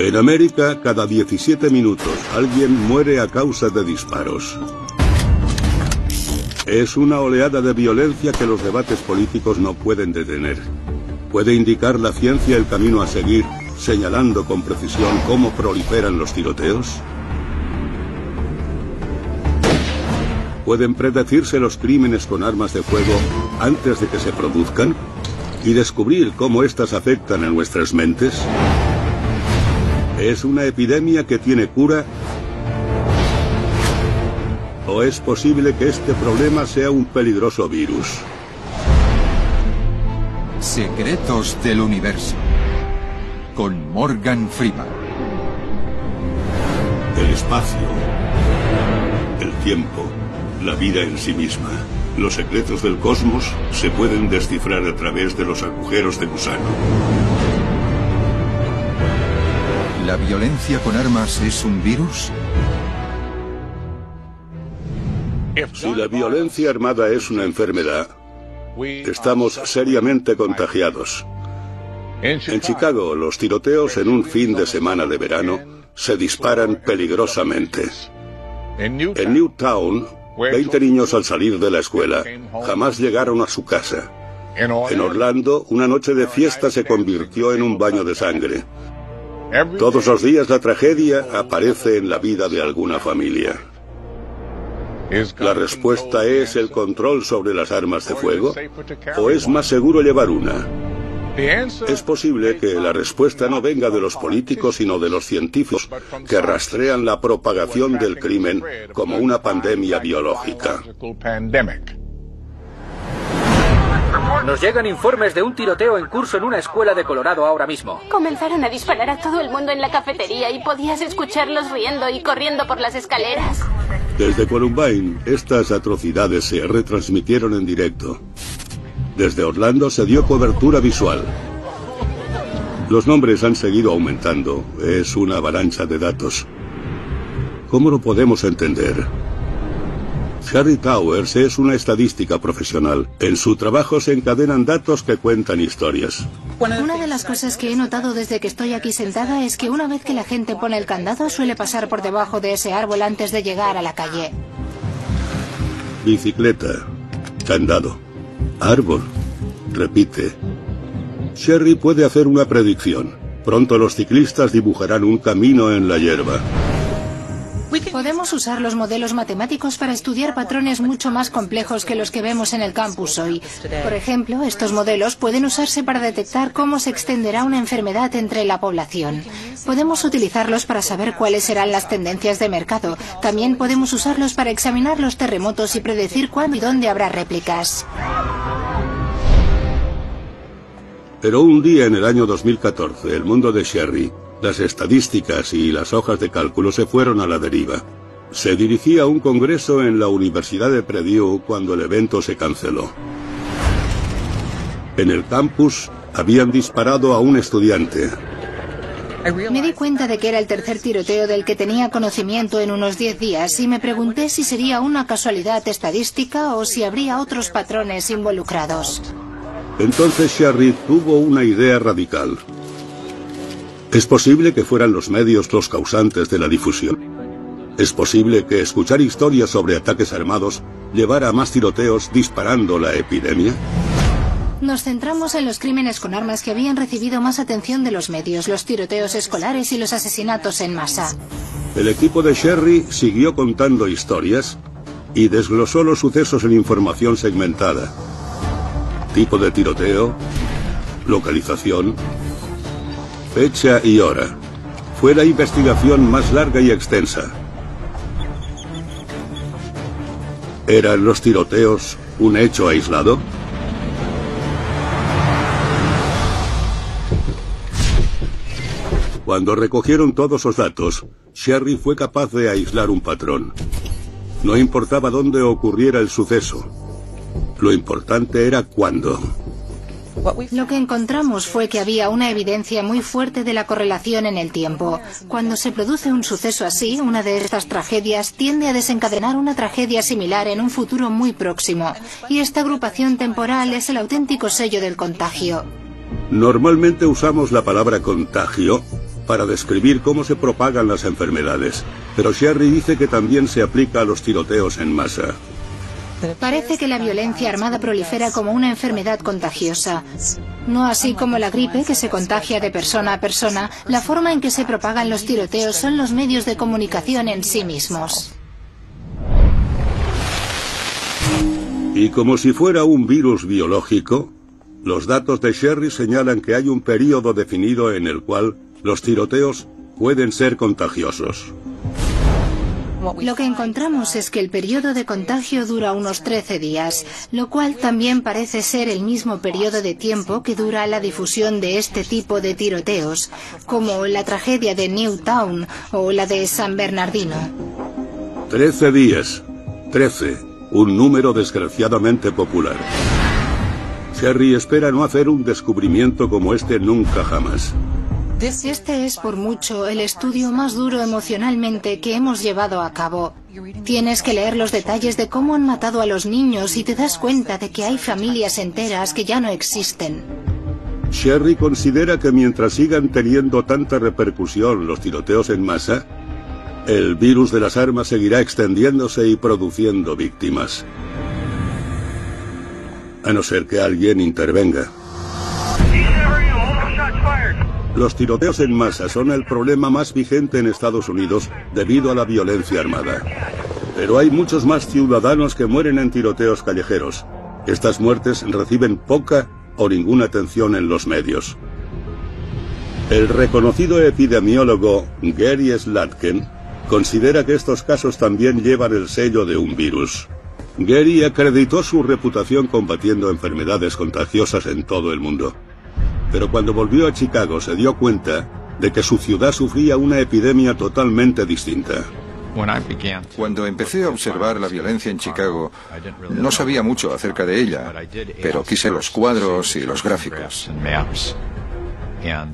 En América, cada 17 minutos alguien muere a causa de disparos. Es una oleada de violencia que los debates políticos no pueden detener. ¿Puede indicar la ciencia el camino a seguir, señalando con precisión cómo proliferan los tiroteos? ¿Pueden predecirse los crímenes con armas de fuego antes de que se produzcan? ¿Y descubrir cómo éstas afectan a nuestras mentes? ¿Es una epidemia que tiene cura? ¿O es posible que este problema sea un peligroso virus? Secretos del Universo. Con Morgan Freeman. El espacio. El tiempo. La vida en sí misma. Los secretos del cosmos se pueden descifrar a través de los agujeros de gusano. ¿La violencia con armas es un virus? Si la violencia armada es una enfermedad, estamos seriamente contagiados. En Chicago, los tiroteos en un fin de semana de verano se disparan peligrosamente. En Newtown, 20 niños al salir de la escuela jamás llegaron a su casa. En Orlando, una noche de fiesta se convirtió en un baño de sangre. Todos los días la tragedia aparece en la vida de alguna familia. ¿La respuesta es el control sobre las armas de fuego? ¿O es más seguro llevar una? Es posible que la respuesta no venga de los políticos, sino de los científicos, que rastrean la propagación del crimen como una pandemia biológica. Nos llegan informes de un tiroteo en curso en una escuela de Colorado ahora mismo. Comenzaron a disparar a todo el mundo en la cafetería y podías escucharlos riendo y corriendo por las escaleras. Desde Columbine, estas atrocidades se retransmitieron en directo. Desde Orlando se dio cobertura visual. Los nombres han seguido aumentando. Es una avalancha de datos. ¿Cómo lo podemos entender? Harry Towers es una estadística profesional. En su trabajo se encadenan datos que cuentan historias. Una de las cosas que he notado desde que estoy aquí sentada es que una vez que la gente pone el candado suele pasar por debajo de ese árbol antes de llegar a la calle. Bicicleta. Candado. Árbol. Repite. Sherry puede hacer una predicción. Pronto los ciclistas dibujarán un camino en la hierba. Podemos usar los modelos matemáticos para estudiar patrones mucho más complejos que los que vemos en el campus hoy. Por ejemplo, estos modelos pueden usarse para detectar cómo se extenderá una enfermedad entre la población. Podemos utilizarlos para saber cuáles serán las tendencias de mercado. También podemos usarlos para examinar los terremotos y predecir cuándo y dónde habrá réplicas. Pero un día en el año 2014, el mundo de Sherry las estadísticas y las hojas de cálculo se fueron a la deriva. Se dirigía a un congreso en la Universidad de Purdue cuando el evento se canceló. En el campus habían disparado a un estudiante. Me di cuenta de que era el tercer tiroteo del que tenía conocimiento en unos 10 días y me pregunté si sería una casualidad estadística o si habría otros patrones involucrados. Entonces Sherry tuvo una idea radical. Es posible que fueran los medios los causantes de la difusión. Es posible que escuchar historias sobre ataques armados llevara a más tiroteos disparando la epidemia. Nos centramos en los crímenes con armas que habían recibido más atención de los medios, los tiroteos escolares y los asesinatos en masa. El equipo de Sherry siguió contando historias y desglosó los sucesos en información segmentada. Tipo de tiroteo, localización, fecha y hora. Fue la investigación más larga y extensa. ¿Eran los tiroteos un hecho aislado? Cuando recogieron todos los datos, Sherry fue capaz de aislar un patrón. No importaba dónde ocurriera el suceso. Lo importante era cuándo. Lo que encontramos fue que había una evidencia muy fuerte de la correlación en el tiempo. Cuando se produce un suceso así, una de estas tragedias tiende a desencadenar una tragedia similar en un futuro muy próximo. Y esta agrupación temporal es el auténtico sello del contagio. Normalmente usamos la palabra contagio para describir cómo se propagan las enfermedades, pero Sherry dice que también se aplica a los tiroteos en masa. Parece que la violencia armada prolifera como una enfermedad contagiosa. No así como la gripe, que se contagia de persona a persona, la forma en que se propagan los tiroteos son los medios de comunicación en sí mismos. Y como si fuera un virus biológico, los datos de Sherry señalan que hay un periodo definido en el cual los tiroteos pueden ser contagiosos. Lo que encontramos es que el periodo de contagio dura unos 13 días, lo cual también parece ser el mismo periodo de tiempo que dura la difusión de este tipo de tiroteos, como la tragedia de Newtown o la de San Bernardino. 13 días. 13. Un número desgraciadamente popular. Sherry espera no hacer un descubrimiento como este nunca jamás. Este es por mucho el estudio más duro emocionalmente que hemos llevado a cabo. Tienes que leer los detalles de cómo han matado a los niños y te das cuenta de que hay familias enteras que ya no existen. Sherry considera que mientras sigan teniendo tanta repercusión los tiroteos en masa, el virus de las armas seguirá extendiéndose y produciendo víctimas. A no ser que alguien intervenga. Los tiroteos en masa son el problema más vigente en Estados Unidos debido a la violencia armada. Pero hay muchos más ciudadanos que mueren en tiroteos callejeros. Estas muertes reciben poca o ninguna atención en los medios. El reconocido epidemiólogo Gary Slatkin considera que estos casos también llevan el sello de un virus. Gary acreditó su reputación combatiendo enfermedades contagiosas en todo el mundo pero cuando volvió a Chicago se dio cuenta de que su ciudad sufría una epidemia totalmente distinta. Cuando empecé a observar la violencia en Chicago, no sabía mucho acerca de ella, pero quise los cuadros y los gráficos.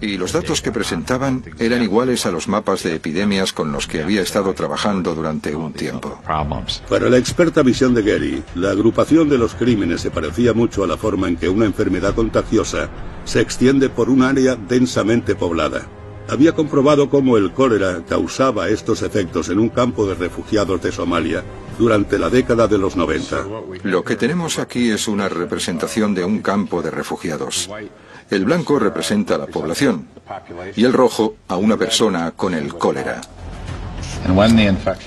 Y los datos que presentaban eran iguales a los mapas de epidemias con los que había estado trabajando durante un tiempo. Para la experta visión de Gary, la agrupación de los crímenes se parecía mucho a la forma en que una enfermedad contagiosa se extiende por un área densamente poblada. Había comprobado cómo el cólera causaba estos efectos en un campo de refugiados de Somalia durante la década de los 90. Lo que tenemos aquí es una representación de un campo de refugiados. El blanco representa a la población y el rojo a una persona con el cólera.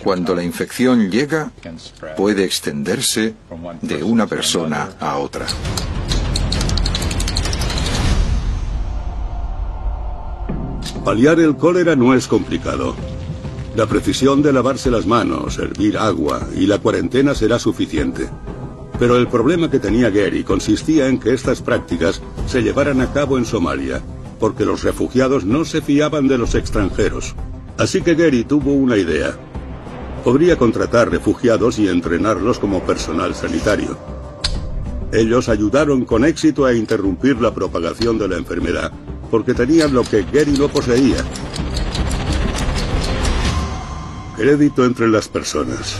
Cuando la infección llega, puede extenderse de una persona a otra. Paliar el cólera no es complicado. La precisión de lavarse las manos, hervir agua y la cuarentena será suficiente. Pero el problema que tenía Gary consistía en que estas prácticas se llevaran a cabo en Somalia, porque los refugiados no se fiaban de los extranjeros. Así que Gary tuvo una idea. Podría contratar refugiados y entrenarlos como personal sanitario. Ellos ayudaron con éxito a interrumpir la propagación de la enfermedad, porque tenían lo que Gary no poseía. Crédito entre las personas.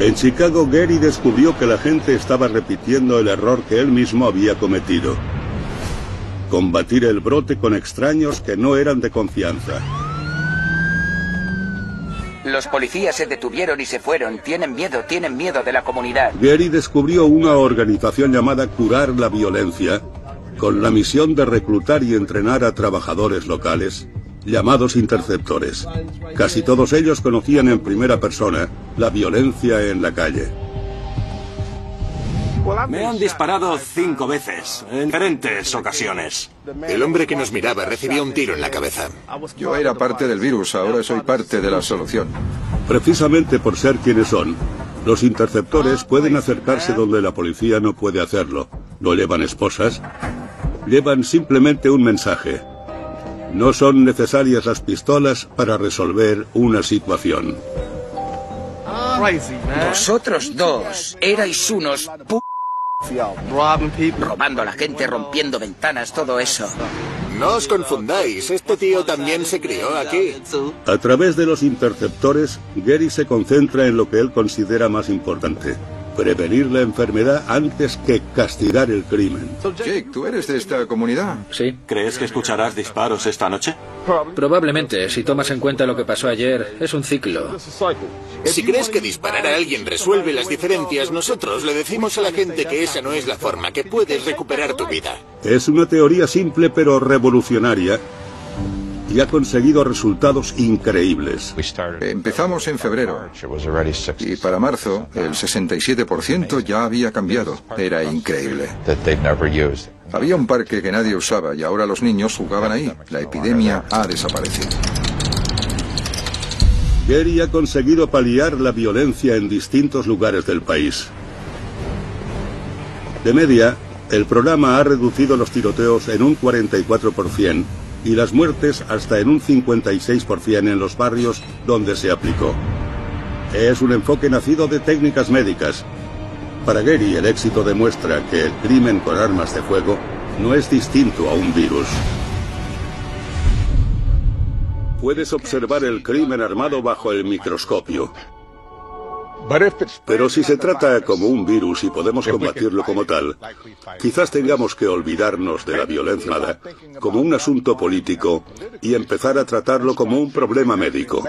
En Chicago, Gary descubrió que la gente estaba repitiendo el error que él mismo había cometido. Combatir el brote con extraños que no eran de confianza. Los policías se detuvieron y se fueron. Tienen miedo, tienen miedo de la comunidad. Gary descubrió una organización llamada Curar la Violencia, con la misión de reclutar y entrenar a trabajadores locales llamados interceptores. Casi todos ellos conocían en primera persona la violencia en la calle. Me han disparado cinco veces, en diferentes ocasiones. El hombre que nos miraba recibió un tiro en la cabeza. Yo era parte del virus, ahora soy parte de la solución. Precisamente por ser quienes son, los interceptores pueden acercarse donde la policía no puede hacerlo. No llevan esposas, llevan simplemente un mensaje. No son necesarias las pistolas para resolver una situación. Vosotros dos erais unos p robando a la gente, rompiendo ventanas, todo eso. No os confundáis, este tío también se crió aquí. A través de los interceptores, Gary se concentra en lo que él considera más importante, prevenir la enfermedad antes que castigar el crimen. Jake, ¿tú eres de esta comunidad? Sí. ¿Crees que escucharás disparos esta noche? Probablemente, si tomas en cuenta lo que pasó ayer, es un ciclo. Si crees que disparar a alguien resuelve las diferencias, nosotros le decimos a la gente que esa no es la forma, que puedes recuperar tu vida. Es una teoría simple pero revolucionaria y ha conseguido resultados increíbles. Empezamos en febrero y para marzo el 67% ya había cambiado. Era increíble. Había un parque que nadie usaba y ahora los niños jugaban ahí. La epidemia ha desaparecido. Gary ha conseguido paliar la violencia en distintos lugares del país. De media, el programa ha reducido los tiroteos en un 44% y las muertes hasta en un 56% en los barrios donde se aplicó. Es un enfoque nacido de técnicas médicas. Para Gary el éxito demuestra que el crimen con armas de fuego no es distinto a un virus. Puedes observar el crimen armado bajo el microscopio. Pero si se trata como un virus y podemos combatirlo como tal, quizás tengamos que olvidarnos de la violencia como un asunto político y empezar a tratarlo como un problema médico.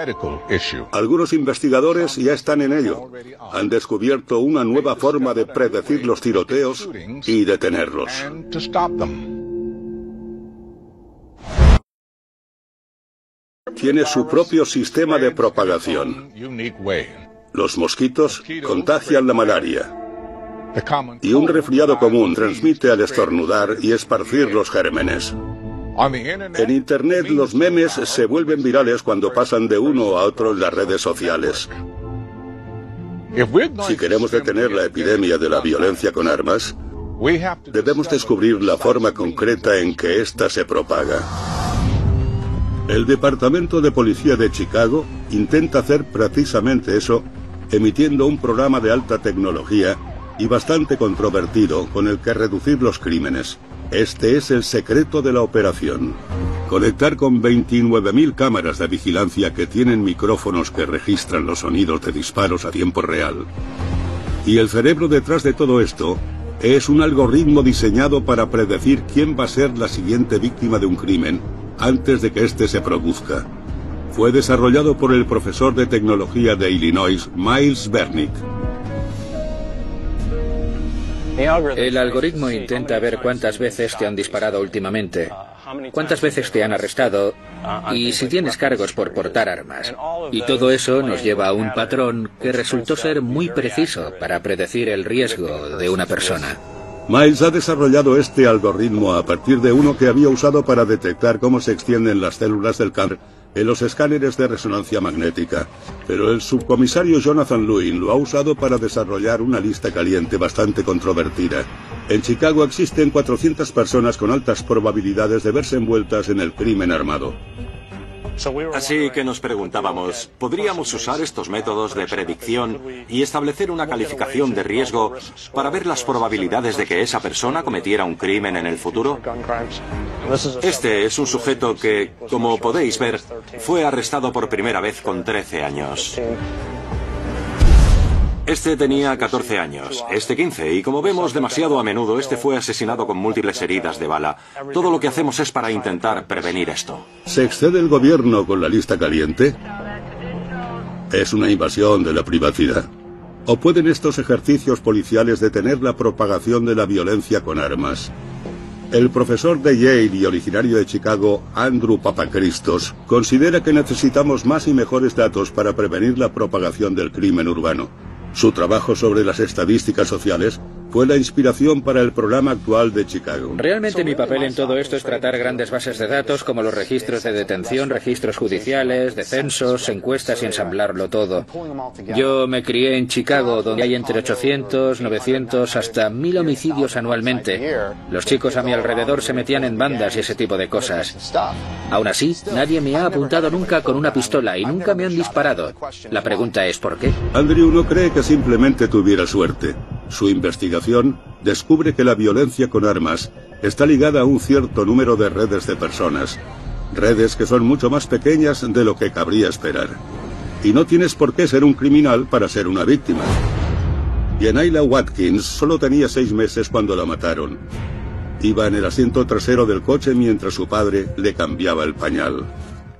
Algunos investigadores ya están en ello. Han descubierto una nueva forma de predecir los tiroteos y detenerlos. Tiene su propio sistema de propagación. Los mosquitos contagian la malaria. Y un resfriado común transmite al estornudar y esparcir los gérmenes. En Internet los memes se vuelven virales cuando pasan de uno a otro en las redes sociales. Si queremos detener la epidemia de la violencia con armas, debemos descubrir la forma concreta en que ésta se propaga. El Departamento de Policía de Chicago intenta hacer precisamente eso emitiendo un programa de alta tecnología y bastante controvertido con el que reducir los crímenes. Este es el secreto de la operación. Conectar con 29.000 cámaras de vigilancia que tienen micrófonos que registran los sonidos de disparos a tiempo real. Y el cerebro detrás de todo esto es un algoritmo diseñado para predecir quién va a ser la siguiente víctima de un crimen antes de que éste se produzca fue desarrollado por el profesor de tecnología de Illinois, Miles Bernick. El algoritmo intenta ver cuántas veces te han disparado últimamente, cuántas veces te han arrestado y si tienes cargos por portar armas. Y todo eso nos lleva a un patrón que resultó ser muy preciso para predecir el riesgo de una persona. Miles ha desarrollado este algoritmo a partir de uno que había usado para detectar cómo se extienden las células del cáncer en los escáneres de resonancia magnética, pero el subcomisario Jonathan Lewin lo ha usado para desarrollar una lista caliente bastante controvertida. En Chicago existen 400 personas con altas probabilidades de verse envueltas en el crimen armado. Así que nos preguntábamos, ¿podríamos usar estos métodos de predicción y establecer una calificación de riesgo para ver las probabilidades de que esa persona cometiera un crimen en el futuro? Este es un sujeto que, como podéis ver, fue arrestado por primera vez con 13 años. Este tenía 14 años, este 15, y como vemos demasiado a menudo, este fue asesinado con múltiples heridas de bala. Todo lo que hacemos es para intentar prevenir esto. ¿Se excede el gobierno con la lista caliente? ¿Es una invasión de la privacidad? ¿O pueden estos ejercicios policiales detener la propagación de la violencia con armas? El profesor de Yale y originario de Chicago, Andrew Papacristos, considera que necesitamos más y mejores datos para prevenir la propagación del crimen urbano. Su trabajo sobre las estadísticas sociales fue la inspiración para el programa actual de Chicago. Realmente mi papel en todo esto es tratar grandes bases de datos como los registros de detención, registros judiciales, descensos, encuestas y ensamblarlo todo. Yo me crié en Chicago, donde hay entre 800, 900, hasta 1000 homicidios anualmente. Los chicos a mi alrededor se metían en bandas y ese tipo de cosas. Aún así, nadie me ha apuntado nunca con una pistola y nunca me han disparado. La pregunta es ¿por qué? Andrew no cree que simplemente tuviera suerte. Su investigación descubre que la violencia con armas está ligada a un cierto número de redes de personas, redes que son mucho más pequeñas de lo que cabría esperar. Y no tienes por qué ser un criminal para ser una víctima. Yenaila Watkins solo tenía seis meses cuando la mataron. Iba en el asiento trasero del coche mientras su padre le cambiaba el pañal.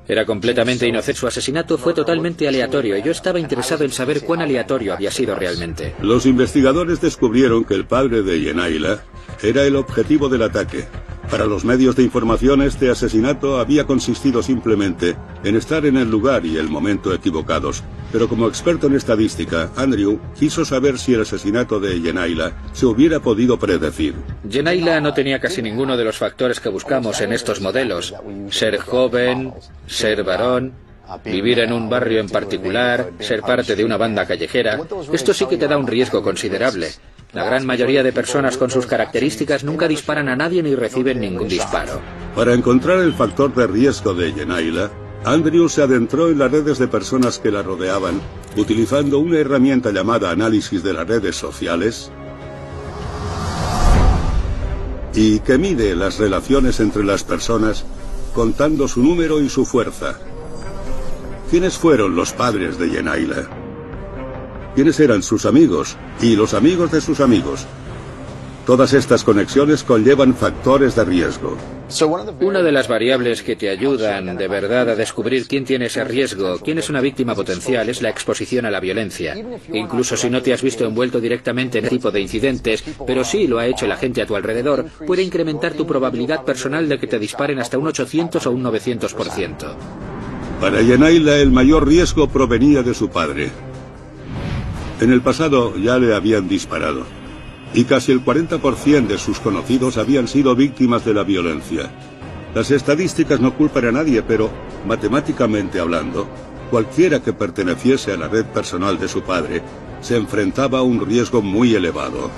Era completamente inocente. Su asesinato fue totalmente aleatorio y yo estaba interesado en saber cuán aleatorio había sido realmente. Los investigadores descubrieron que el padre de Yenaila era el objetivo del ataque. Para los medios de información este asesinato había consistido simplemente en estar en el lugar y el momento equivocados. Pero como experto en estadística, Andrew quiso saber si el asesinato de Yenaila se hubiera podido predecir. Yenaila no tenía casi ninguno de los factores que buscamos en estos modelos. Ser joven, ser varón, vivir en un barrio en particular, ser parte de una banda callejera. Esto sí que te da un riesgo considerable. La gran mayoría de personas con sus características nunca disparan a nadie ni reciben ningún disparo. Para encontrar el factor de riesgo de Yenaila, Andrew se adentró en las redes de personas que la rodeaban, utilizando una herramienta llamada análisis de las redes sociales y que mide las relaciones entre las personas contando su número y su fuerza. ¿Quiénes fueron los padres de Yenaila? Quiénes eran sus amigos y los amigos de sus amigos. Todas estas conexiones conllevan factores de riesgo. Una de las variables que te ayudan de verdad a descubrir quién tiene ese riesgo, quién es una víctima potencial, es la exposición a la violencia. Incluso si no te has visto envuelto directamente en este tipo de incidentes, pero sí lo ha hecho la gente a tu alrededor, puede incrementar tu probabilidad personal de que te disparen hasta un 800 o un 900%. Para Yenaila el mayor riesgo provenía de su padre. En el pasado ya le habían disparado y casi el 40% de sus conocidos habían sido víctimas de la violencia. Las estadísticas no culpan a nadie, pero matemáticamente hablando, cualquiera que perteneciese a la red personal de su padre se enfrentaba a un riesgo muy elevado.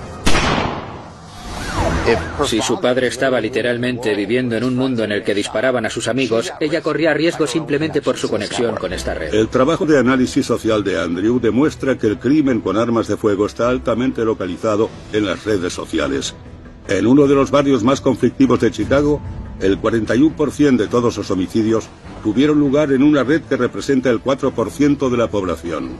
Si su padre estaba literalmente viviendo en un mundo en el que disparaban a sus amigos, ella corría riesgo simplemente por su conexión con esta red. El trabajo de análisis social de Andrew demuestra que el crimen con armas de fuego está altamente localizado en las redes sociales. En uno de los barrios más conflictivos de Chicago, el 41% de todos los homicidios tuvieron lugar en una red que representa el 4% de la población.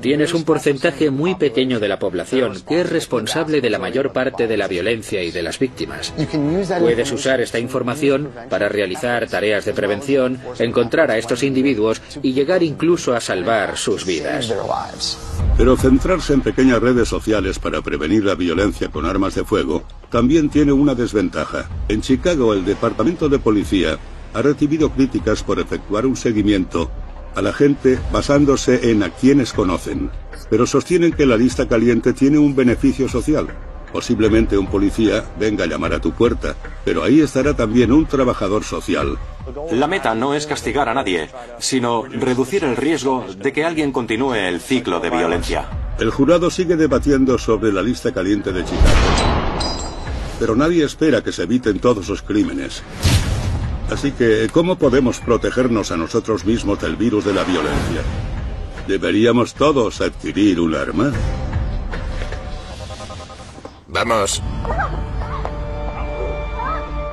Tienes un porcentaje muy pequeño de la población que es responsable de la mayor parte de la violencia y de las víctimas. Puedes usar esta información para realizar tareas de prevención, encontrar a estos individuos y llegar incluso a salvar sus vidas. Pero centrarse en pequeñas redes sociales para prevenir la violencia con armas de fuego también tiene una desventaja. En Chicago, el Departamento de Policía ha recibido críticas por efectuar un seguimiento a la gente basándose en a quienes conocen, pero sostienen que la lista caliente tiene un beneficio social. Posiblemente un policía venga a llamar a tu puerta, pero ahí estará también un trabajador social. La meta no es castigar a nadie, sino reducir el riesgo de que alguien continúe el ciclo de violencia. El jurado sigue debatiendo sobre la lista caliente de Chicago. Pero nadie espera que se eviten todos los crímenes. Así que, ¿cómo podemos protegernos a nosotros mismos del virus de la violencia? ¿Deberíamos todos adquirir un arma? Vamos.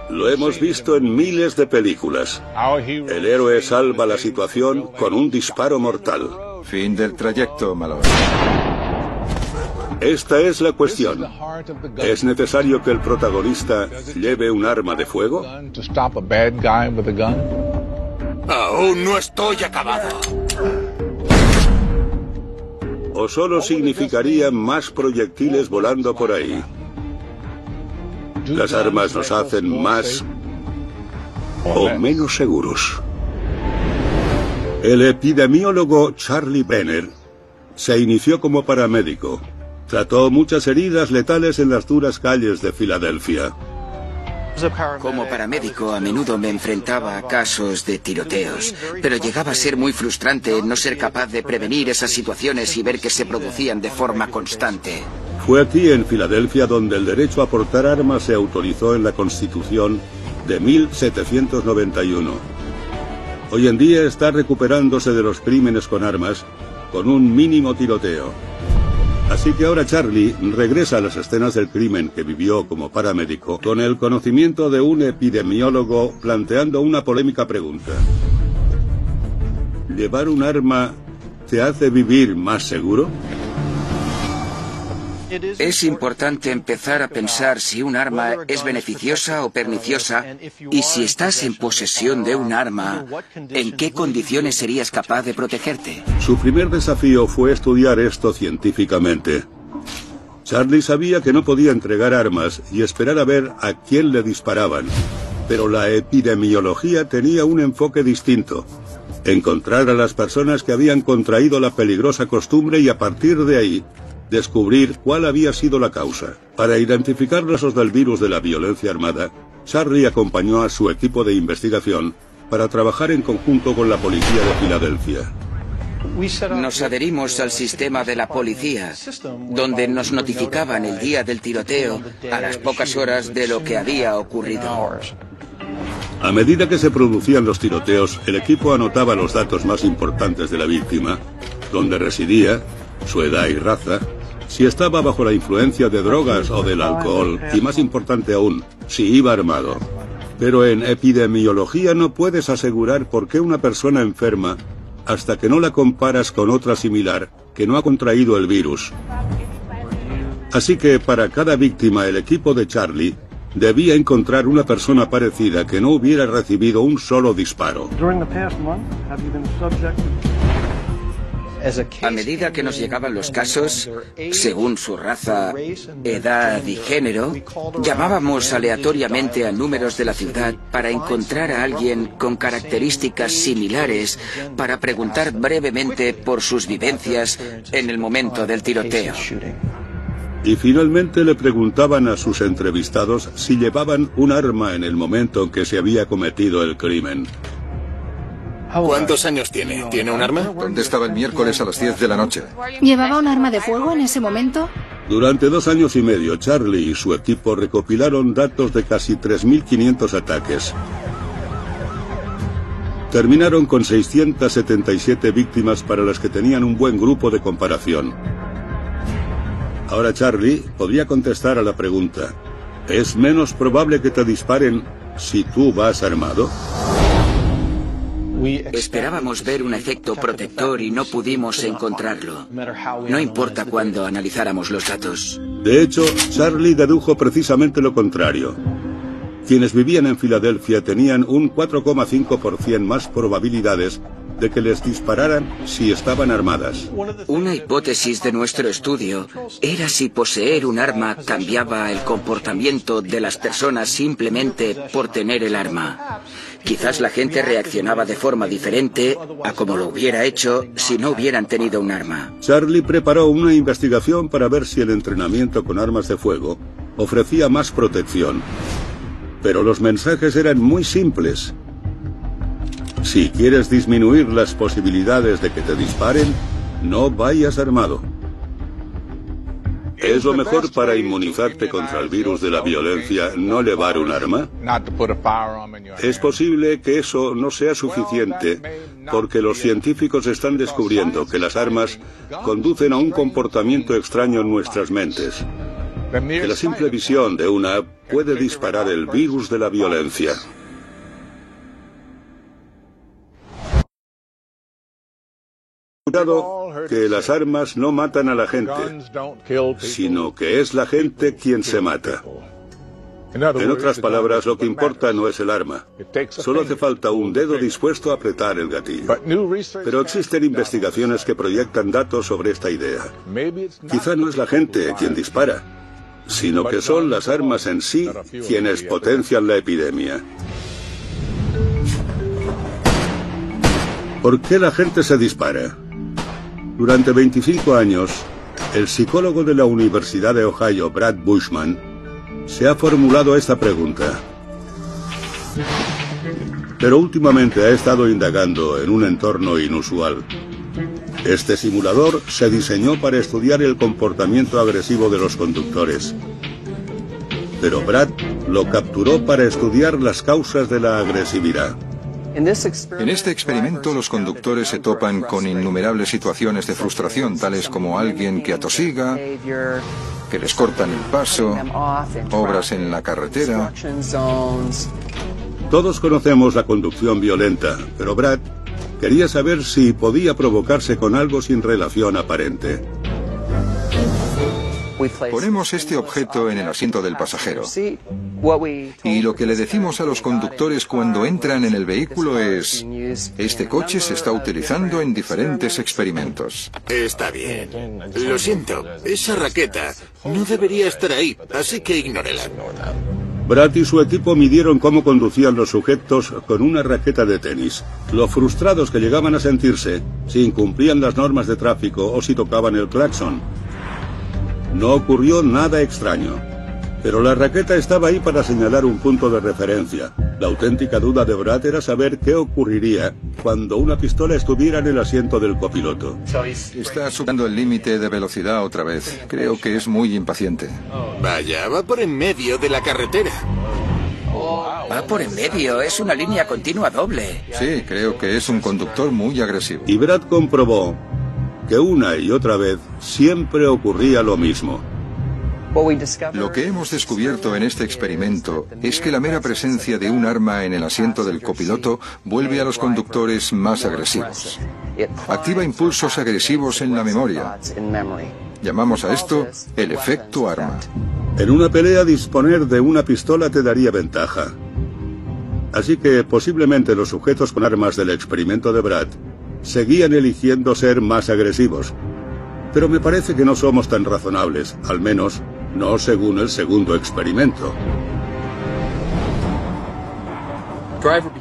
Lo hemos visto en miles de películas. El héroe salva la situación con un disparo mortal. Fin del trayecto, Malone. Esta es la cuestión. ¿Es necesario que el protagonista lleve un arma de fuego? Aún no estoy acabado. ¿O solo significaría más proyectiles volando por ahí? Las armas nos hacen más o menos seguros. El epidemiólogo Charlie Brenner se inició como paramédico Trató muchas heridas letales en las duras calles de Filadelfia. Como paramédico a menudo me enfrentaba a casos de tiroteos, pero llegaba a ser muy frustrante no ser capaz de prevenir esas situaciones y ver que se producían de forma constante. Fue aquí en Filadelfia donde el derecho a portar armas se autorizó en la Constitución de 1791. Hoy en día está recuperándose de los crímenes con armas con un mínimo tiroteo. Así que ahora Charlie regresa a las escenas del crimen que vivió como paramédico con el conocimiento de un epidemiólogo planteando una polémica pregunta. ¿Llevar un arma te hace vivir más seguro? Es importante empezar a pensar si un arma es beneficiosa o perniciosa y si estás en posesión de un arma, ¿en qué condiciones serías capaz de protegerte? Su primer desafío fue estudiar esto científicamente. Charlie sabía que no podía entregar armas y esperar a ver a quién le disparaban, pero la epidemiología tenía un enfoque distinto. Encontrar a las personas que habían contraído la peligrosa costumbre y a partir de ahí descubrir cuál había sido la causa. Para identificar los del virus de la violencia armada, Charlie acompañó a su equipo de investigación para trabajar en conjunto con la policía de Filadelfia. Nos adherimos al sistema de la policía, donde nos notificaban el día del tiroteo a las pocas horas de lo que había ocurrido. A medida que se producían los tiroteos, el equipo anotaba los datos más importantes de la víctima, dónde residía, su edad y raza, si estaba bajo la influencia de drogas o del alcohol, y más importante aún, si iba armado. Pero en epidemiología no puedes asegurar por qué una persona enferma hasta que no la comparas con otra similar que no ha contraído el virus. Así que para cada víctima el equipo de Charlie debía encontrar una persona parecida que no hubiera recibido un solo disparo. A medida que nos llegaban los casos, según su raza, edad y género, llamábamos aleatoriamente a números de la ciudad para encontrar a alguien con características similares para preguntar brevemente por sus vivencias en el momento del tiroteo. Y finalmente le preguntaban a sus entrevistados si llevaban un arma en el momento en que se había cometido el crimen. ¿Cuántos años tiene? ¿Tiene un arma? ¿Dónde estaba el miércoles a las 10 de la noche? ¿Llevaba un arma de fuego en ese momento? Durante dos años y medio, Charlie y su equipo recopilaron datos de casi 3.500 ataques. Terminaron con 677 víctimas para las que tenían un buen grupo de comparación. Ahora Charlie podría contestar a la pregunta, ¿es menos probable que te disparen si tú vas armado? Esperábamos ver un efecto protector y no pudimos encontrarlo. No importa cuándo analizáramos los datos. De hecho, Charlie dedujo precisamente lo contrario. Quienes vivían en Filadelfia tenían un 4,5% más probabilidades de que les dispararan si estaban armadas. Una hipótesis de nuestro estudio era si poseer un arma cambiaba el comportamiento de las personas simplemente por tener el arma. Quizás la gente reaccionaba de forma diferente a como lo hubiera hecho si no hubieran tenido un arma. Charlie preparó una investigación para ver si el entrenamiento con armas de fuego ofrecía más protección. Pero los mensajes eran muy simples. Si quieres disminuir las posibilidades de que te disparen, no vayas armado. ¿Es lo mejor para inmunizarte contra el virus de la violencia no llevar un arma? Es posible que eso no sea suficiente porque los científicos están descubriendo que las armas conducen a un comportamiento extraño en nuestras mentes. Que la simple visión de una puede disparar el virus de la violencia. Que las armas no matan a la gente, sino que es la gente quien se mata. En otras palabras, lo que importa no es el arma. Solo hace falta un dedo dispuesto a apretar el gatillo. Pero existen investigaciones que proyectan datos sobre esta idea. Quizá no es la gente quien dispara, sino que son las armas en sí quienes potencian la epidemia. ¿Por qué la gente se dispara? Durante 25 años, el psicólogo de la Universidad de Ohio, Brad Bushman, se ha formulado esta pregunta. Pero últimamente ha estado indagando en un entorno inusual. Este simulador se diseñó para estudiar el comportamiento agresivo de los conductores. Pero Brad lo capturó para estudiar las causas de la agresividad. En este experimento los conductores se topan con innumerables situaciones de frustración, tales como alguien que atosiga, que les cortan el paso, obras en la carretera. Todos conocemos la conducción violenta, pero Brad quería saber si podía provocarse con algo sin relación aparente. Ponemos este objeto en el asiento del pasajero. Y lo que le decimos a los conductores cuando entran en el vehículo es, este coche se está utilizando en diferentes experimentos. Está bien. Lo siento, esa raqueta no debería estar ahí, así que ignórela. Brad y su equipo midieron cómo conducían los sujetos con una raqueta de tenis, lo frustrados que llegaban a sentirse si incumplían las normas de tráfico o si tocaban el claxon. No ocurrió nada extraño, pero la raqueta estaba ahí para señalar un punto de referencia. La auténtica duda de Brad era saber qué ocurriría cuando una pistola estuviera en el asiento del copiloto. Está superando el límite de velocidad otra vez. Creo que es muy impaciente. Vaya, va por en medio de la carretera. Va por en medio, es una línea continua doble. Sí, creo que es un conductor muy agresivo. Y Brad comprobó que una y otra vez siempre ocurría lo mismo. Lo que hemos descubierto en este experimento es que la mera presencia de un arma en el asiento del copiloto vuelve a los conductores más agresivos. Activa impulsos agresivos en la memoria. Llamamos a esto el efecto arma. En una pelea disponer de una pistola te daría ventaja. Así que posiblemente los sujetos con armas del experimento de Brad seguían eligiendo ser más agresivos. Pero me parece que no somos tan razonables, al menos no según el segundo experimento.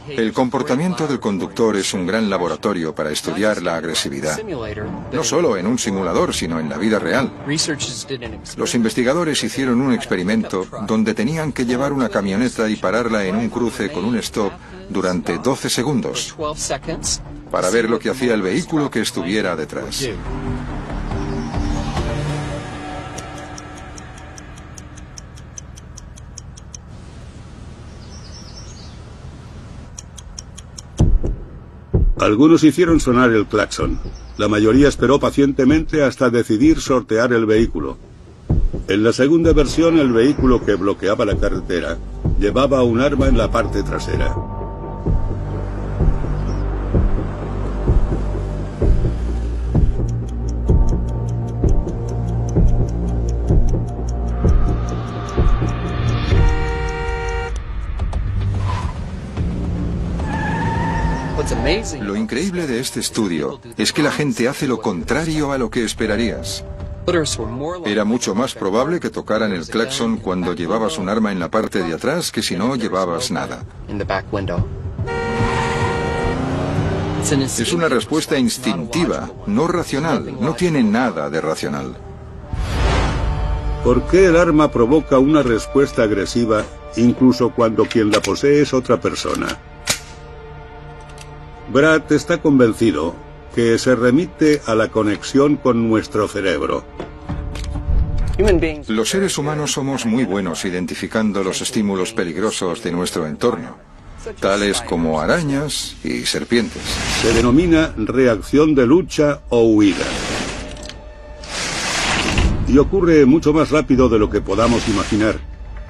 El comportamiento del conductor es un gran laboratorio para estudiar la agresividad, no solo en un simulador, sino en la vida real. Los investigadores hicieron un experimento donde tenían que llevar una camioneta y pararla en un cruce con un stop durante 12 segundos para ver lo que hacía el vehículo que estuviera detrás. Algunos hicieron sonar el claxon. La mayoría esperó pacientemente hasta decidir sortear el vehículo. En la segunda versión, el vehículo que bloqueaba la carretera llevaba un arma en la parte trasera. Lo increíble de este estudio es que la gente hace lo contrario a lo que esperarías. Era mucho más probable que tocaran el claxon cuando llevabas un arma en la parte de atrás que si no llevabas nada. Es una respuesta instintiva, no racional, no tiene nada de racional. ¿Por qué el arma provoca una respuesta agresiva incluso cuando quien la posee es otra persona? Brad está convencido que se remite a la conexión con nuestro cerebro. Los seres humanos somos muy buenos identificando los estímulos peligrosos de nuestro entorno, tales como arañas y serpientes. Se denomina reacción de lucha o huida. Y ocurre mucho más rápido de lo que podamos imaginar.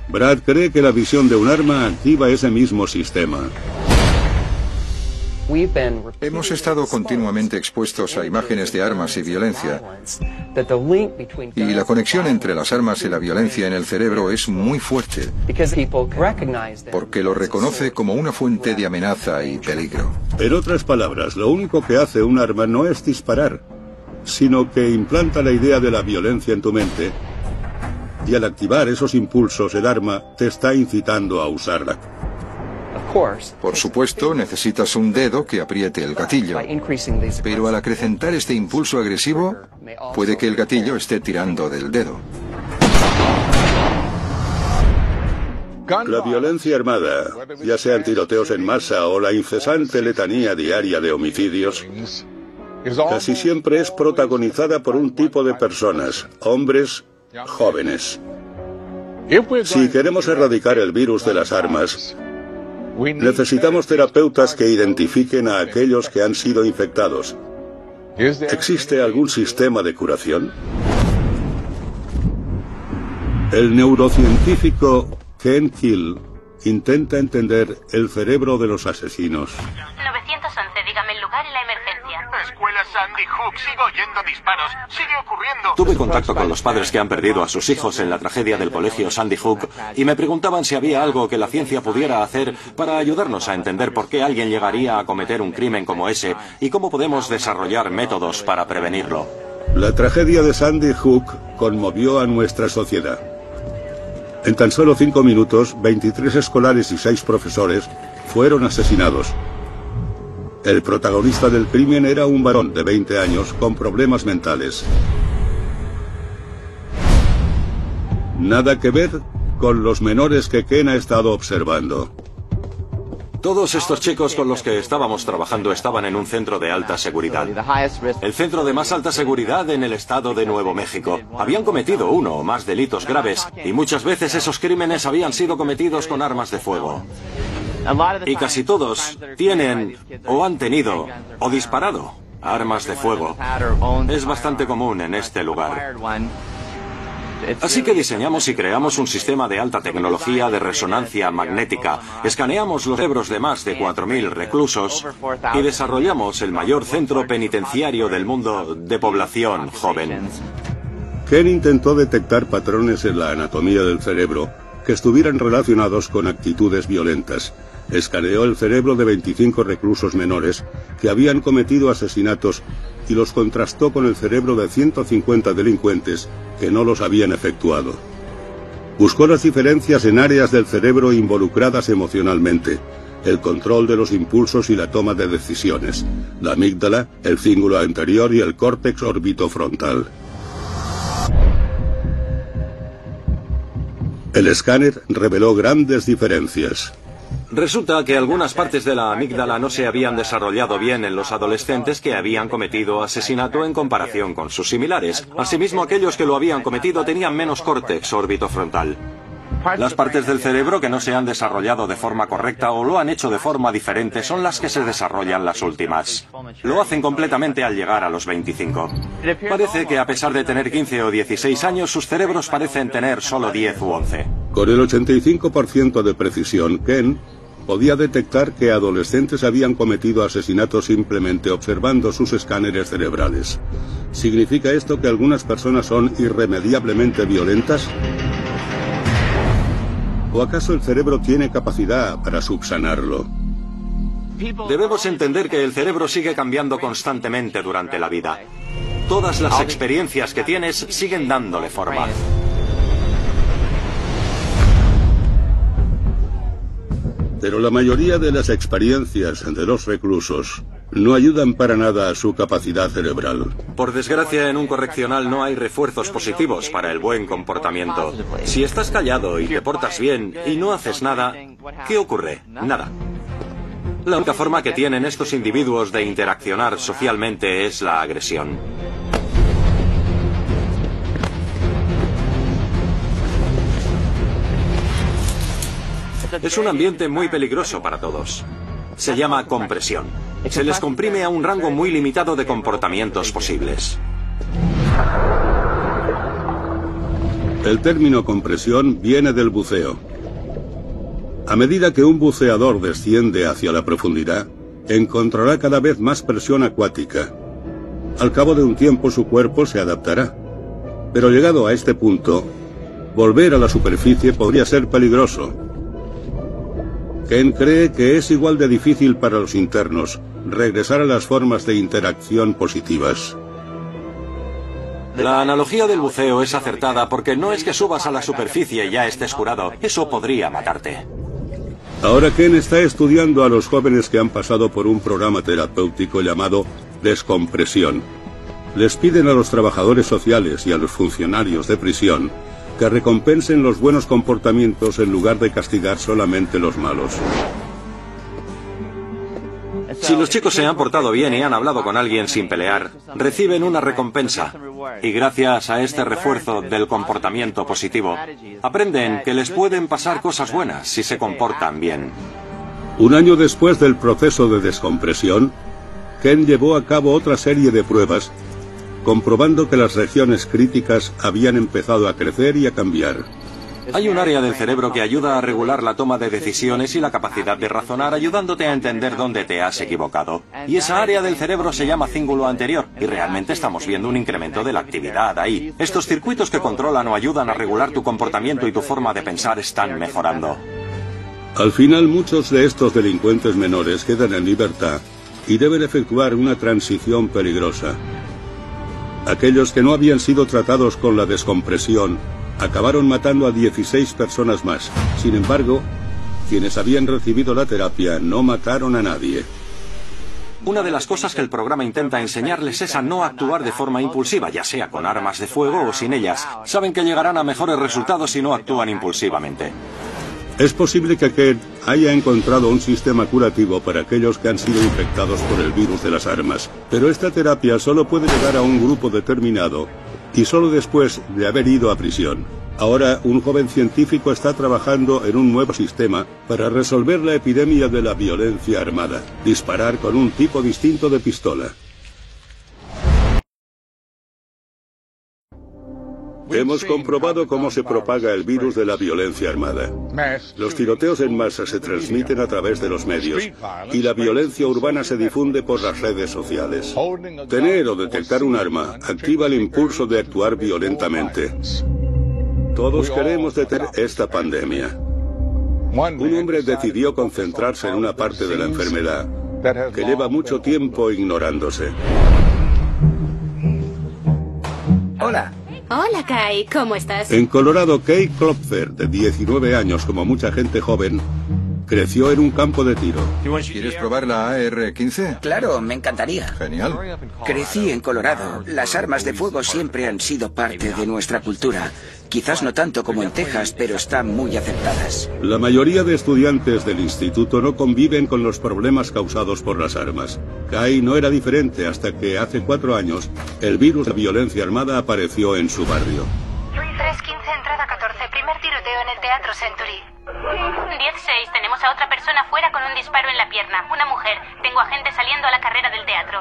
Brad cree que la visión de un arma activa ese mismo sistema. Hemos estado continuamente expuestos a imágenes de armas y violencia. Y la conexión entre las armas y la violencia en el cerebro es muy fuerte, porque lo reconoce como una fuente de amenaza y peligro. En otras palabras, lo único que hace un arma no es disparar, sino que implanta la idea de la violencia en tu mente y al activar esos impulsos el arma te está incitando a usarla. Por supuesto, necesitas un dedo que apriete el gatillo. Pero al acrecentar este impulso agresivo, puede que el gatillo esté tirando del dedo. La violencia armada, ya sean tiroteos en masa o la incesante letanía diaria de homicidios, casi siempre es protagonizada por un tipo de personas, hombres jóvenes. Si queremos erradicar el virus de las armas, Necesitamos terapeutas que identifiquen a aquellos que han sido infectados. ¿Existe algún sistema de curación? El neurocientífico Ken Hill intenta entender el cerebro de los asesinos. 911, dígame el lugar y la emergencia. escuela Sandy Hook. Sigo oyendo disparos. Sigue ocurriendo. Tuve contacto con los padres que han perdido a sus hijos en la tragedia del colegio Sandy Hook y me preguntaban si había algo que la ciencia pudiera hacer para ayudarnos a entender por qué alguien llegaría a cometer un crimen como ese y cómo podemos desarrollar métodos para prevenirlo. La tragedia de Sandy Hook conmovió a nuestra sociedad. En tan solo cinco minutos, 23 escolares y seis profesores fueron asesinados. El protagonista del crimen era un varón de 20 años con problemas mentales. Nada que ver con los menores que Ken ha estado observando. Todos estos chicos con los que estábamos trabajando estaban en un centro de alta seguridad. El centro de más alta seguridad en el estado de Nuevo México. Habían cometido uno o más delitos graves y muchas veces esos crímenes habían sido cometidos con armas de fuego. Y casi todos tienen o han tenido o disparado armas de fuego. Es bastante común en este lugar. Así que diseñamos y creamos un sistema de alta tecnología de resonancia magnética. Escaneamos los cerebros de más de 4.000 reclusos y desarrollamos el mayor centro penitenciario del mundo de población joven. Ken intentó detectar patrones en la anatomía del cerebro que estuvieran relacionados con actitudes violentas. Escaneó el cerebro de 25 reclusos menores que habían cometido asesinatos y los contrastó con el cerebro de 150 delincuentes que no los habían efectuado. Buscó las diferencias en áreas del cerebro involucradas emocionalmente, el control de los impulsos y la toma de decisiones, la amígdala, el cíngulo anterior y el córtex orbitofrontal. El escáner reveló grandes diferencias. Resulta que algunas partes de la amígdala no se habían desarrollado bien en los adolescentes que habían cometido asesinato en comparación con sus similares. Asimismo, aquellos que lo habían cometido tenían menos córtex orbitofrontal. Las partes del cerebro que no se han desarrollado de forma correcta o lo han hecho de forma diferente son las que se desarrollan las últimas. Lo hacen completamente al llegar a los 25. Parece que a pesar de tener 15 o 16 años, sus cerebros parecen tener solo 10 u 11. Con el 85% de precisión, Ken podía detectar que adolescentes habían cometido asesinatos simplemente observando sus escáneres cerebrales. ¿Significa esto que algunas personas son irremediablemente violentas? ¿O acaso el cerebro tiene capacidad para subsanarlo? Debemos entender que el cerebro sigue cambiando constantemente durante la vida. Todas las experiencias que tienes siguen dándole forma. Pero la mayoría de las experiencias de los reclusos no ayudan para nada a su capacidad cerebral. Por desgracia, en un correccional no hay refuerzos positivos para el buen comportamiento. Si estás callado y te portas bien y no haces nada, ¿qué ocurre? Nada. La única forma que tienen estos individuos de interaccionar socialmente es la agresión. Es un ambiente muy peligroso para todos. Se llama compresión. Se les comprime a un rango muy limitado de comportamientos posibles. El término compresión viene del buceo. A medida que un buceador desciende hacia la profundidad, encontrará cada vez más presión acuática. Al cabo de un tiempo su cuerpo se adaptará. Pero llegado a este punto, volver a la superficie podría ser peligroso, Ken cree que es igual de difícil para los internos regresar a las formas de interacción positivas. La analogía del buceo es acertada porque no es que subas a la superficie y ya estés curado. Eso podría matarte. Ahora Ken está estudiando a los jóvenes que han pasado por un programa terapéutico llamado descompresión. Les piden a los trabajadores sociales y a los funcionarios de prisión que recompensen los buenos comportamientos en lugar de castigar solamente los malos. Si los chicos se han portado bien y han hablado con alguien sin pelear, reciben una recompensa. Y gracias a este refuerzo del comportamiento positivo, aprenden que les pueden pasar cosas buenas si se comportan bien. Un año después del proceso de descompresión, Ken llevó a cabo otra serie de pruebas comprobando que las regiones críticas habían empezado a crecer y a cambiar. Hay un área del cerebro que ayuda a regular la toma de decisiones y la capacidad de razonar, ayudándote a entender dónde te has equivocado. Y esa área del cerebro se llama cíngulo anterior, y realmente estamos viendo un incremento de la actividad ahí. Estos circuitos que controlan o ayudan a regular tu comportamiento y tu forma de pensar están mejorando. Al final, muchos de estos delincuentes menores quedan en libertad y deben efectuar una transición peligrosa. Aquellos que no habían sido tratados con la descompresión acabaron matando a 16 personas más. Sin embargo, quienes habían recibido la terapia no mataron a nadie. Una de las cosas que el programa intenta enseñarles es a no actuar de forma impulsiva, ya sea con armas de fuego o sin ellas. Saben que llegarán a mejores resultados si no actúan impulsivamente. Es posible que Kent haya encontrado un sistema curativo para aquellos que han sido infectados por el virus de las armas, pero esta terapia solo puede llegar a un grupo determinado y solo después de haber ido a prisión. Ahora un joven científico está trabajando en un nuevo sistema para resolver la epidemia de la violencia armada, disparar con un tipo distinto de pistola. Hemos comprobado cómo se propaga el virus de la violencia armada. Los tiroteos en masa se transmiten a través de los medios y la violencia urbana se difunde por las redes sociales. Tener o detectar un arma activa el impulso de actuar violentamente. Todos queremos detener esta pandemia. Un hombre decidió concentrarse en una parte de la enfermedad que lleva mucho tiempo ignorándose. Hola. Hola, Kai. ¿Cómo estás? En Colorado, Kay Klopfer, de 19 años, como mucha gente joven, creció en un campo de tiro. ¿Quieres probar la AR-15? Claro, me encantaría. Genial. Crecí en Colorado. Las armas de fuego siempre han sido parte de nuestra cultura. Quizás no tanto como en Texas, pero están muy aceptadas. La mayoría de estudiantes del instituto no conviven con los problemas causados por las armas. Kai no era diferente hasta que hace cuatro años el virus de violencia armada apareció en su barrio. 315, entrada 14, primer tiroteo en el Teatro Century. 10-6, tenemos a otra persona fuera con un disparo en la pierna. Una mujer. Tengo a gente saliendo a la carrera del teatro.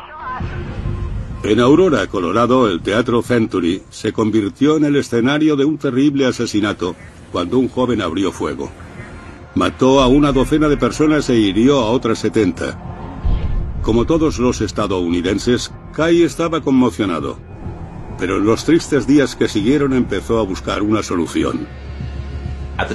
En Aurora, Colorado, el Teatro Century se convirtió en el escenario de un terrible asesinato cuando un joven abrió fuego. Mató a una docena de personas e hirió a otras 70. Como todos los estadounidenses, Kai estaba conmocionado. Pero en los tristes días que siguieron empezó a buscar una solución.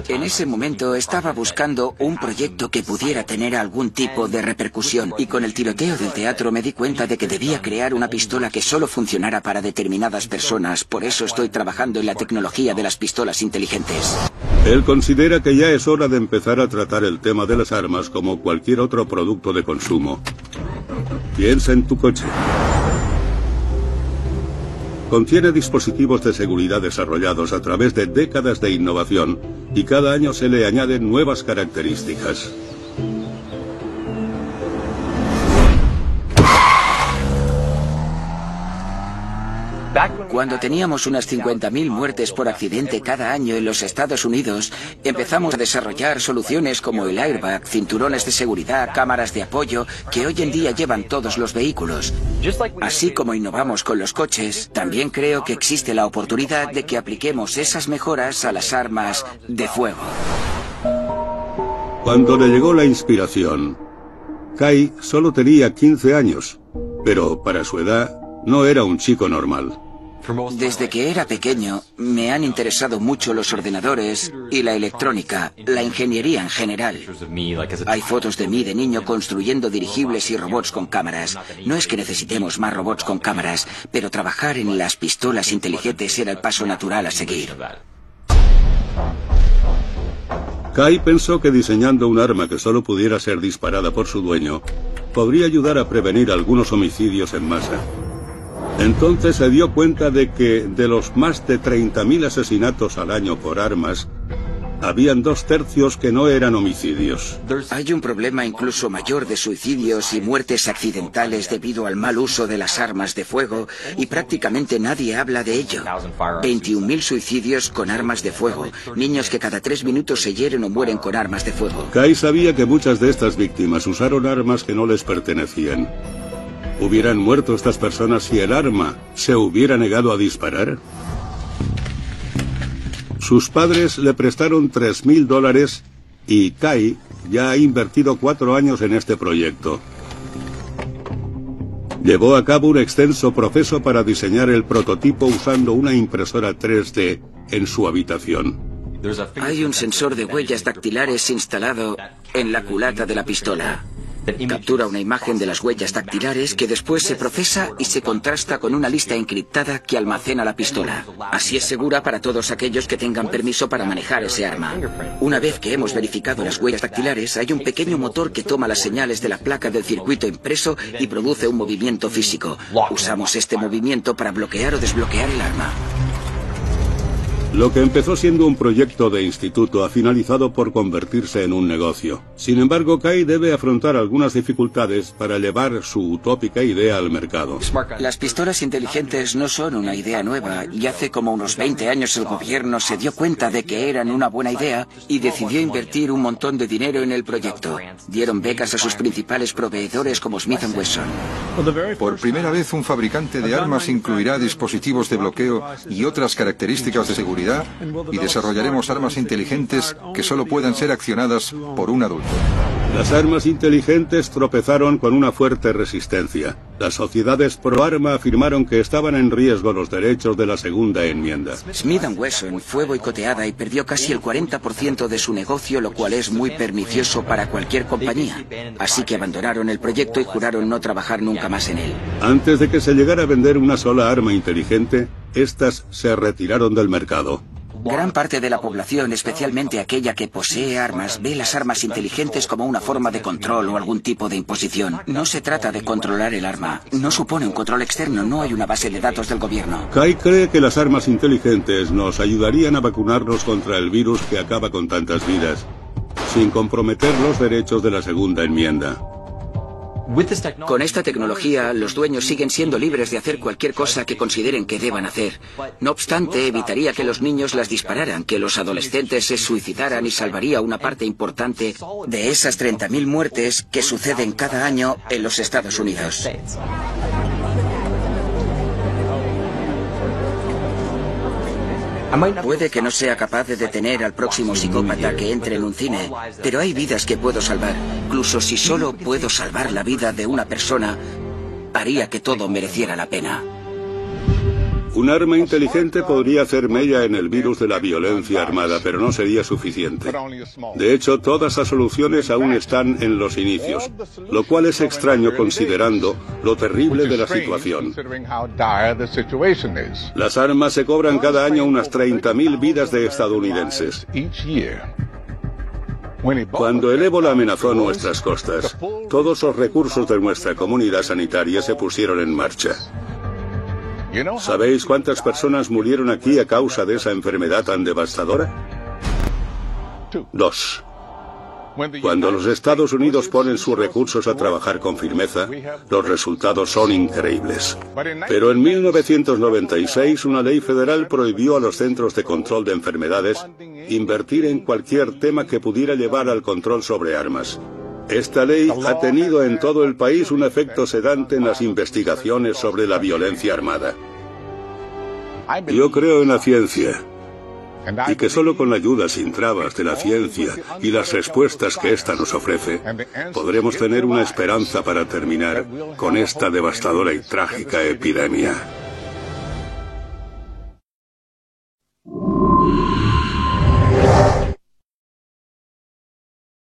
En ese momento estaba buscando un proyecto que pudiera tener algún tipo de repercusión y con el tiroteo del teatro me di cuenta de que debía crear una pistola que solo funcionara para determinadas personas. Por eso estoy trabajando en la tecnología de las pistolas inteligentes. Él considera que ya es hora de empezar a tratar el tema de las armas como cualquier otro producto de consumo. Piensa en tu coche. Contiene dispositivos de seguridad desarrollados a través de décadas de innovación y cada año se le añaden nuevas características. Cuando teníamos unas 50.000 muertes por accidente cada año en los Estados Unidos, empezamos a desarrollar soluciones como el airbag, cinturones de seguridad, cámaras de apoyo, que hoy en día llevan todos los vehículos. Así como innovamos con los coches, también creo que existe la oportunidad de que apliquemos esas mejoras a las armas de fuego. Cuando le llegó la inspiración, Kai solo tenía 15 años, pero para su edad no era un chico normal. Desde que era pequeño me han interesado mucho los ordenadores y la electrónica, la ingeniería en general. Hay fotos de mí de niño construyendo dirigibles y robots con cámaras. No es que necesitemos más robots con cámaras, pero trabajar en las pistolas inteligentes era el paso natural a seguir. Kai pensó que diseñando un arma que solo pudiera ser disparada por su dueño podría ayudar a prevenir algunos homicidios en masa. Entonces se dio cuenta de que de los más de 30.000 asesinatos al año por armas, habían dos tercios que no eran homicidios. Hay un problema incluso mayor de suicidios y muertes accidentales debido al mal uso de las armas de fuego y prácticamente nadie habla de ello. 21.000 suicidios con armas de fuego, niños que cada tres minutos se hieren o mueren con armas de fuego. Kai sabía que muchas de estas víctimas usaron armas que no les pertenecían. ¿Hubieran muerto estas personas si el arma se hubiera negado a disparar? Sus padres le prestaron 3.000 dólares y Kai ya ha invertido cuatro años en este proyecto. Llevó a cabo un extenso proceso para diseñar el prototipo usando una impresora 3D en su habitación. Hay un sensor de huellas dactilares instalado en la culata de la pistola. Captura una imagen de las huellas dactilares que después se procesa y se contrasta con una lista encriptada que almacena la pistola. Así es segura para todos aquellos que tengan permiso para manejar ese arma. Una vez que hemos verificado las huellas dactilares, hay un pequeño motor que toma las señales de la placa del circuito impreso y produce un movimiento físico. Usamos este movimiento para bloquear o desbloquear el arma. Lo que empezó siendo un proyecto de instituto ha finalizado por convertirse en un negocio. Sin embargo, Kai debe afrontar algunas dificultades para llevar su utópica idea al mercado. Las pistolas inteligentes no son una idea nueva y hace como unos 20 años el gobierno se dio cuenta de que eran una buena idea y decidió invertir un montón de dinero en el proyecto. Dieron becas a sus principales proveedores como Smith Wesson. Por primera vez un fabricante de armas incluirá dispositivos de bloqueo y otras características de y desarrollaremos armas inteligentes que solo puedan ser accionadas por un adulto. Las armas inteligentes tropezaron con una fuerte resistencia. Las sociedades pro arma afirmaron que estaban en riesgo los derechos de la segunda enmienda. Smith Wesson fue boicoteada y perdió casi el 40% de su negocio, lo cual es muy pernicioso para cualquier compañía. Así que abandonaron el proyecto y juraron no trabajar nunca más en él. Antes de que se llegara a vender una sola arma inteligente, estas se retiraron del mercado. Gran parte de la población, especialmente aquella que posee armas, ve las armas inteligentes como una forma de control o algún tipo de imposición. No se trata de controlar el arma. No supone un control externo, no hay una base de datos del gobierno. Kai cree que las armas inteligentes nos ayudarían a vacunarnos contra el virus que acaba con tantas vidas, sin comprometer los derechos de la segunda enmienda. Con esta tecnología, los dueños siguen siendo libres de hacer cualquier cosa que consideren que deban hacer. No obstante, evitaría que los niños las dispararan, que los adolescentes se suicidaran y salvaría una parte importante de esas 30.000 muertes que suceden cada año en los Estados Unidos. Puede que no sea capaz de detener al próximo psicópata que entre en un cine, pero hay vidas que puedo salvar. Incluso si solo puedo salvar la vida de una persona, haría que todo mereciera la pena. Un arma inteligente podría hacer mella en el virus de la violencia armada, pero no sería suficiente. De hecho, todas las soluciones aún están en los inicios, lo cual es extraño considerando lo terrible de la situación. Las armas se cobran cada año unas 30.000 vidas de estadounidenses. Cuando el ébola amenazó nuestras costas, todos los recursos de nuestra comunidad sanitaria se pusieron en marcha. ¿Sabéis cuántas personas murieron aquí a causa de esa enfermedad tan devastadora? Dos. Cuando los Estados Unidos ponen sus recursos a trabajar con firmeza, los resultados son increíbles. Pero en 1996 una ley federal prohibió a los Centros de Control de Enfermedades invertir en cualquier tema que pudiera llevar al control sobre armas. Esta ley ha tenido en todo el país un efecto sedante en las investigaciones sobre la violencia armada. Yo creo en la ciencia y que solo con la ayuda sin trabas de la ciencia y las respuestas que ésta nos ofrece, podremos tener una esperanza para terminar con esta devastadora y trágica epidemia.